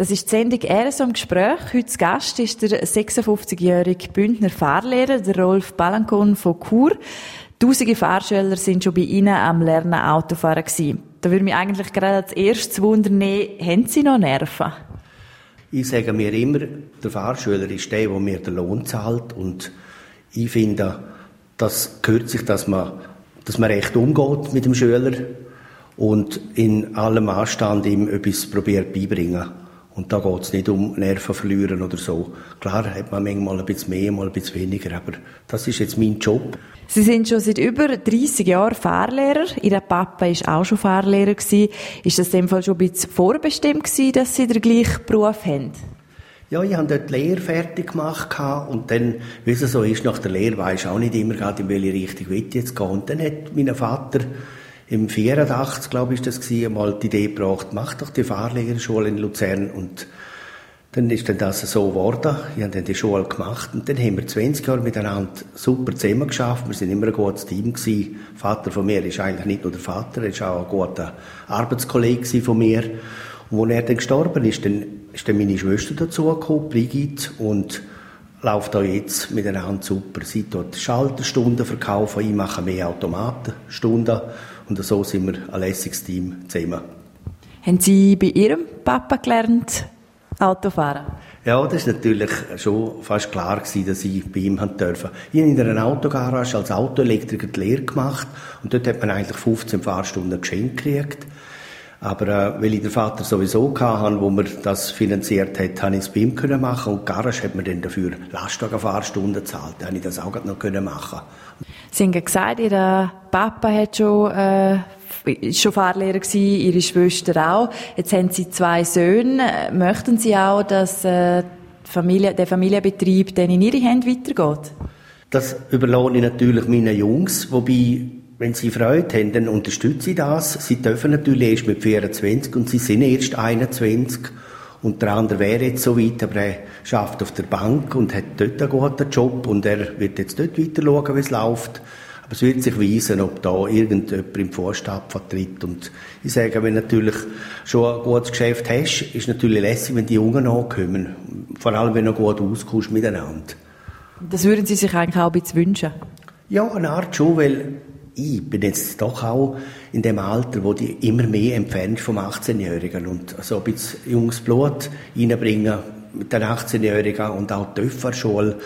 Das ist die Sendung «RSO im Gespräch». Heute Gast ist der 56-jährige Bündner Fahrlehrer, der Rolf Balancon von Chur. Tausende Fahrschüler sind schon bei Ihnen am Lernen Autofahren gewesen. Da würde mich eigentlich gerade als erstes wundern, haben Sie noch Nerven? Ich sage mir immer, der Fahrschüler ist der, der mir den Lohn zahlt und ich finde, das gehört sich, dass man, dass man recht umgeht mit dem Schüler und in allem Anstand ihm etwas probiert beibringen. Und da geht es nicht um Nerven verlieren oder so. Klar hat man manchmal ein bisschen mehr, mal ein bisschen weniger, aber das ist jetzt mein Job. Sie sind schon seit über 30 Jahren Fahrlehrer. Ihr Papa war auch schon Fahrlehrer. Ist das in dem Fall schon ein bisschen vorbestimmt gewesen, dass Sie den gleichen Beruf haben? Ja, ich habe dort die Lehre fertig gemacht und dann, wie es so ist, nach der Lehre weiß ich auch nicht immer gerade, in welche Richtung ich jetzt gehen. Und dann hat mein Vater im 84, glaube ich, das war, mal die Idee gebracht, mach doch die Fahrlehrerschule in Luzern und dann ist dann das so geworden. Ich habe dann die Schule gemacht und dann haben wir 20 Jahre miteinander super zusammen geschafft. Wir sind immer ein gutes Team gewesen. Vater von mir ist eigentlich nicht nur der Vater, er ist auch ein guter Arbeitskollege von mir. Und als er dann gestorben ist, dann ist dann meine Schwester dazugekommen, Brigitte, und läuft auch jetzt miteinander super. Sie dort Schalterstunden verkaufen, ich mache mehr Automatenstunden und so sind wir ein lässiges Team zusammen. Haben Sie bei Ihrem Papa gelernt, Autofahren? Ja, das war natürlich schon fast klar gewesen, dass ich bei ihm haben dürfen. Ich habe in einer Autogarage als Autoelektriker die Lehre gemacht und dort hat man eigentlich 15 Fahrstunden geschenkt gekriegt. Aber äh, weil ich den Vater sowieso hatte, wo mir das finanziert hat, habe ich es bei ihm können machen und Garage hat mir dann dafür Lastwagenfahrstunden gezahlt. Da habe ich das auch noch können machen. Sie haben gesagt, Ihr Papa hat schon äh, schon Fahrlehrer gewesen, Ihre Schwester auch. Jetzt haben Sie zwei Söhne. Möchten Sie auch, dass äh, Familie, der Familienbetrieb dann in Ihre Hände weitergeht? Das überlasse ich natürlich meinen Jungs, wobei wenn Sie Freude haben, dann unterstütze ich das. Sie dürfen natürlich erst mit 24 und Sie sind erst 21. Und der andere wäre jetzt so weit, aber er schafft auf der Bank und hat dort einen guten Job und er wird jetzt dort weiter schauen, wie es läuft. Aber es wird sich weisen, ob da irgendjemand im Vorstand vertritt. Und ich sage, wenn du natürlich schon ein gutes Geschäft hast, ist es natürlich lässig, wenn die Jungen ankommen. Vor allem, wenn du gut auskommst miteinander. Das würden Sie sich eigentlich auch ein bisschen wünschen? Ja, eine Art schon, weil ich bin jetzt doch auch in dem Alter, wo die immer mehr entfernt vom 18-Jährigen und so ein bisschen junges Blut reinbringen mit den 18-Jährigen und auch die Töpferschule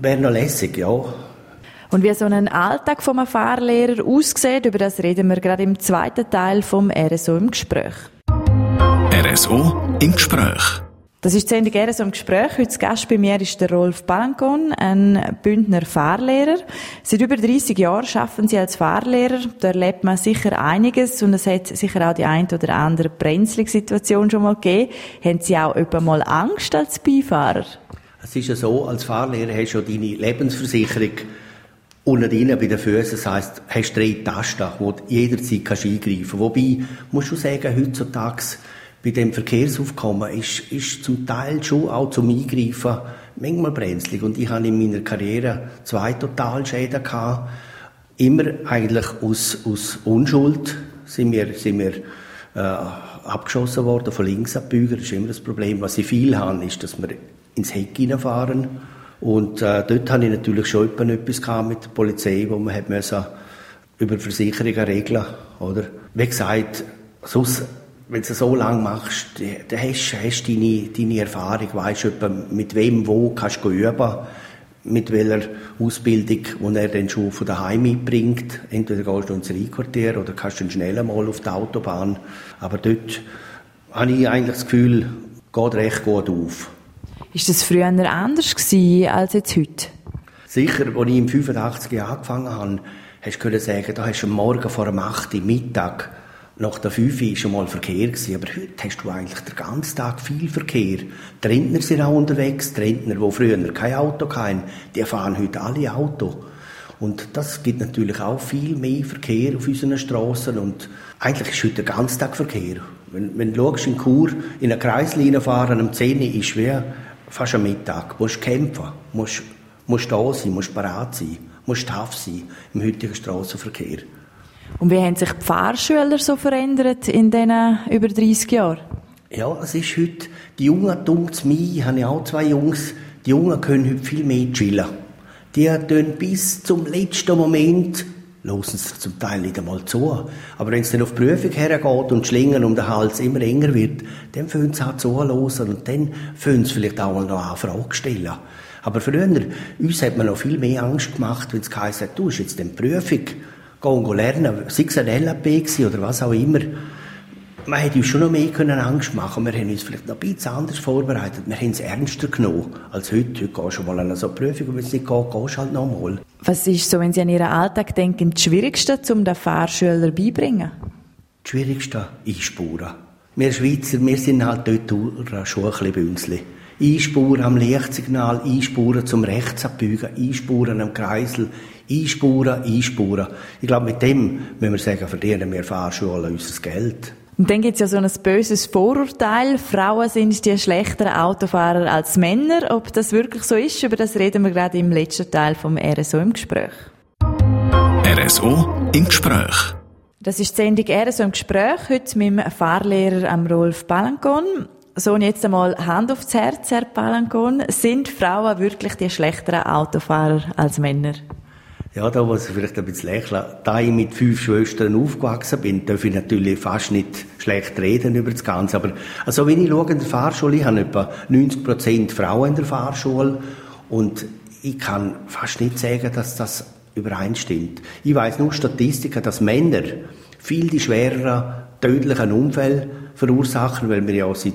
wäre noch lässig, ja. Und wie so ein Alltag vom Fahrlehrer aussieht, über das reden wir gerade im zweiten Teil vom RSO im Gespräch. RSO im Gespräch. Das ist die Sendung «RSO im Gespräch». Heute Gast bei mir ist der Rolf Balancon, ein Bündner Fahrlehrer. Seit über 30 Jahren arbeiten Sie als Fahrlehrer. Da erlebt man sicher einiges und es hat sicher auch die ein oder andere Brenzlig-Situation schon mal gegeben. Haben Sie auch etwa mal Angst als Beifahrer? Es ist ja so, als Fahrlehrer hast du deine Lebensversicherung unten drin bei den Füßen. Das heisst, hast drei Tasten, wo du jederzeit eingreifen kannst. Wobei, musst du sagen, heutzutage bei dem Verkehrsaufkommen ist, ist zum Teil schon auch zum Eingreifen manchmal brenzlig. Und ich habe in meiner Karriere zwei Totalschäden gehabt. Immer eigentlich aus, aus Unschuld sind wir, sind wir äh, abgeschossen worden von links abbügen. Das ist immer das Problem. Was ich viel habe, ist, dass wir ins Heck hineinfahren. Und äh, dort hatte ich natürlich schon etwas mit der Polizei, wo man hat müssen über Versicherungen regeln oder Wie gesagt, sonst wenn du es so lange machst, dann hast du deine, deine Erfahrung, weißt du, mit wem wo kannst du üben, mit welcher Ausbildung, die er dann schon von daheim mitbringt. Entweder gehst du ins Rheinquartier oder kannst du schnell mal auf die Autobahn. Aber dort habe ich eigentlich das Gefühl, geht recht gut auf. Ist das früher anders gewesen als jetzt heute? Sicher, als ich im 85 Jahr angefangen habe, hast du sagen, da hast du morgen vor dem 8 Uhr Mittag nach der 5 war schon mal Verkehr, gewesen, aber heute hast du eigentlich den ganzen Tag viel Verkehr. Die Rentner sind auch unterwegs, die Rentner, die früher kein Auto hatten, die fahren heute alle Auto. Und das gibt natürlich auch viel mehr Verkehr auf unseren Straßen und eigentlich ist heute der ganze Tag Verkehr. Wenn, wenn du in Chur in einer Kreislinie fahren, um 10 Uhr ist wie fast am Mittag. Du musst kämpfen, musst, musst da sein, musst bereit sein, musst tough sein im heutigen Straßenverkehr. Und wie haben sich die Fahrschüler so verändert in diesen über 30 Jahren? Ja, es ist heute, die Jungen, dunkt mir, ich habe ja auch zwei Jungs, die Jungen können heute viel mehr chillen. Die tun bis zum letzten Moment hören sie zum Teil nicht einmal zu. Aber wenn es dann auf die Prüfung hergeht und Schlingen um den Hals immer enger wird, dann fangen sie auch zuhören und dann fangen sie vielleicht auch mal noch eine Frage stellen. Aber früher, uns hat man noch viel mehr Angst gemacht, wenn es geheißen hat, du hast jetzt die Prüfung, geh und lernen, sei es ein LAP oder was auch immer man hätte uns schon noch mehr können Angst machen Wir haben uns vielleicht noch ein bisschen anders vorbereitet. Wir haben es ernster genommen als heute. Heute gehst du mal an so eine Prüfung und wenn es nicht geht, gehst du halt noch mal. Was ist so, wenn Sie an Ihren Alltag denken, das Schwierigste, um den Fahrschüler beibringen? Das Schwierigste einspuren. Wir Schweizer, wir sind halt dort schon ein bisschen Bünzli. Einspuren am Lichtsignal, einspuren zum Rechts abbiegen, einspuren am Kreisel, einspuren, einspuren. Ich glaube, mit dem müssen wir sagen, verdienen wir Fahrschulen unser Geld. Und dann gibt es ja so ein böses Vorurteil, Frauen sind die schlechteren Autofahrer als Männer. Ob das wirklich so ist, über das reden wir gerade im letzten Teil vom RSO im Gespräch. RSO im Gespräch. Das ist die Sendung RSO im Gespräch, heute mit dem Fahrlehrer Rolf Balancon. So, und jetzt einmal Hand aufs Herz, Herr Balancon. Sind Frauen wirklich die schlechteren Autofahrer als Männer? Ja, da muss ich vielleicht ein bisschen lächeln. Da ich mit fünf Schwestern aufgewachsen bin, darf ich natürlich fast nicht schlecht reden über das Ganze. Aber also wenn ich schaue in der Fahrschule, ich habe etwa 90 Prozent Frauen in der Fahrschule und ich kann fast nicht sagen, dass das übereinstimmt. Ich weiß nur Statistiken, dass Männer viel die schwereren tödlichen Unfälle verursachen, weil wir ja seit,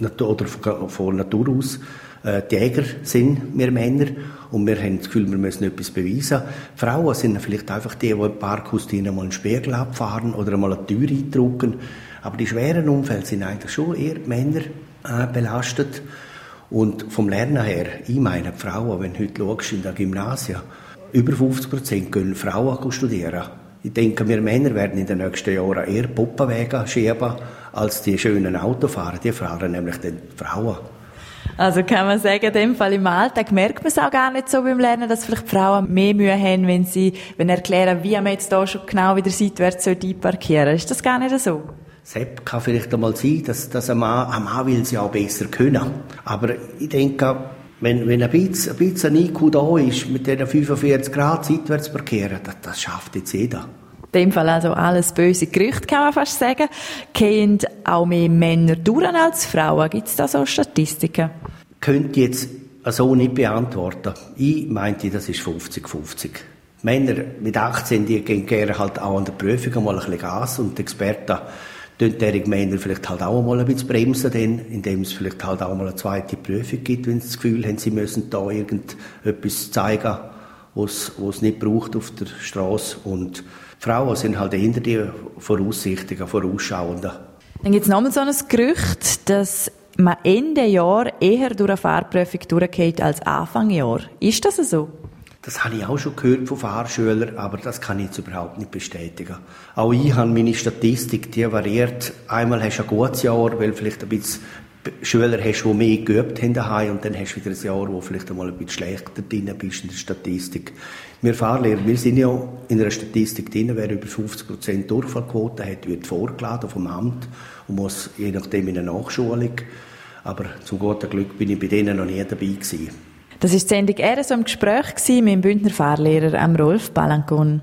oder von Natur aus äh, die Jäger sind wir Männer und wir haben das Gefühl, wir müssen etwas beweisen. Frauen sind vielleicht einfach die, die im Parkhaus mal einen Spiegel abfahren oder mal eine Tür eindrücken. Aber die schweren Unfälle sind eigentlich schon eher Männer äh, belastet. Und vom Lernen her, ich meine, die Frauen, wenn du heute schaust in der Gymnasia, über 50 Prozent gehen Frauen studieren. Ich denke, wir Männer werden in den nächsten Jahren eher Puppenwege schieben, als die schönen Autofahrer. Die fahren nämlich die Frauen. Also kann man sagen, in dem Fall im Alltag merkt man es auch gar nicht so beim Lernen, dass vielleicht Frauen mehr Mühe haben, wenn sie wenn erklären, wie man jetzt da schon genau wieder seitwärts einparkieren soll. Ist das gar nicht so? Sepp kann vielleicht einmal sein, dass, dass ein, Mann, ein Mann will sie auch besser können. Aber ich denke, wenn, wenn ein bisschen, ein bisschen IQ da ist, mit diesen 45 Grad seitwärts parkieren, das, das schafft jetzt jeder. In dem Fall also alles böse Gerüchte, kann man fast sagen. Gehen auch mehr Männer durch als Frauen? Gibt es da so Statistiken? Könnte jetzt so nicht beantworten. Ich meinte, das ist 50-50. Männer mit 18, die gehen gerne halt auch an der Prüfung mal ein bisschen Gas und die Experten tun derige Männer vielleicht halt auch mal ein bisschen bremsen, denn, indem es vielleicht halt auch mal eine zweite Prüfung gibt, wenn sie das Gefühl haben, sie müssen da irgendetwas zeigen, was es nicht braucht auf der Straße und Frauen sind halt hinter die Voraussichtigen, Vorausschauenden. Dann gibt es nochmal so ein Gerücht, dass man Ende Jahr eher durch eine Fahrprüfung durchgeht als Anfang Jahr. Ist das so? Das habe ich auch schon gehört von Fahrschülern, aber das kann ich jetzt überhaupt nicht bestätigen. Auch ich habe meine Statistik, die variiert. Einmal hast du ein gutes Jahr, weil vielleicht ein bisschen Schüler hast, die mehr geübt haben daheim und dann hast du wieder ein Jahr, wo vielleicht einmal ein bisschen schlechter drin bist in der Statistik. Wir Fahrlehrer, wir sind ja in der Statistik drin, wer über 50% Durchfallquote hat, wird vorgeladen vom Amt und muss je nachdem in eine Nachschulung. Aber zum guten Glück bin ich bei denen noch nie dabei gewesen. Das ist die Sendung «RSO im Gespräch» mit dem Bündner Fahrlehrer Rolf Balancon.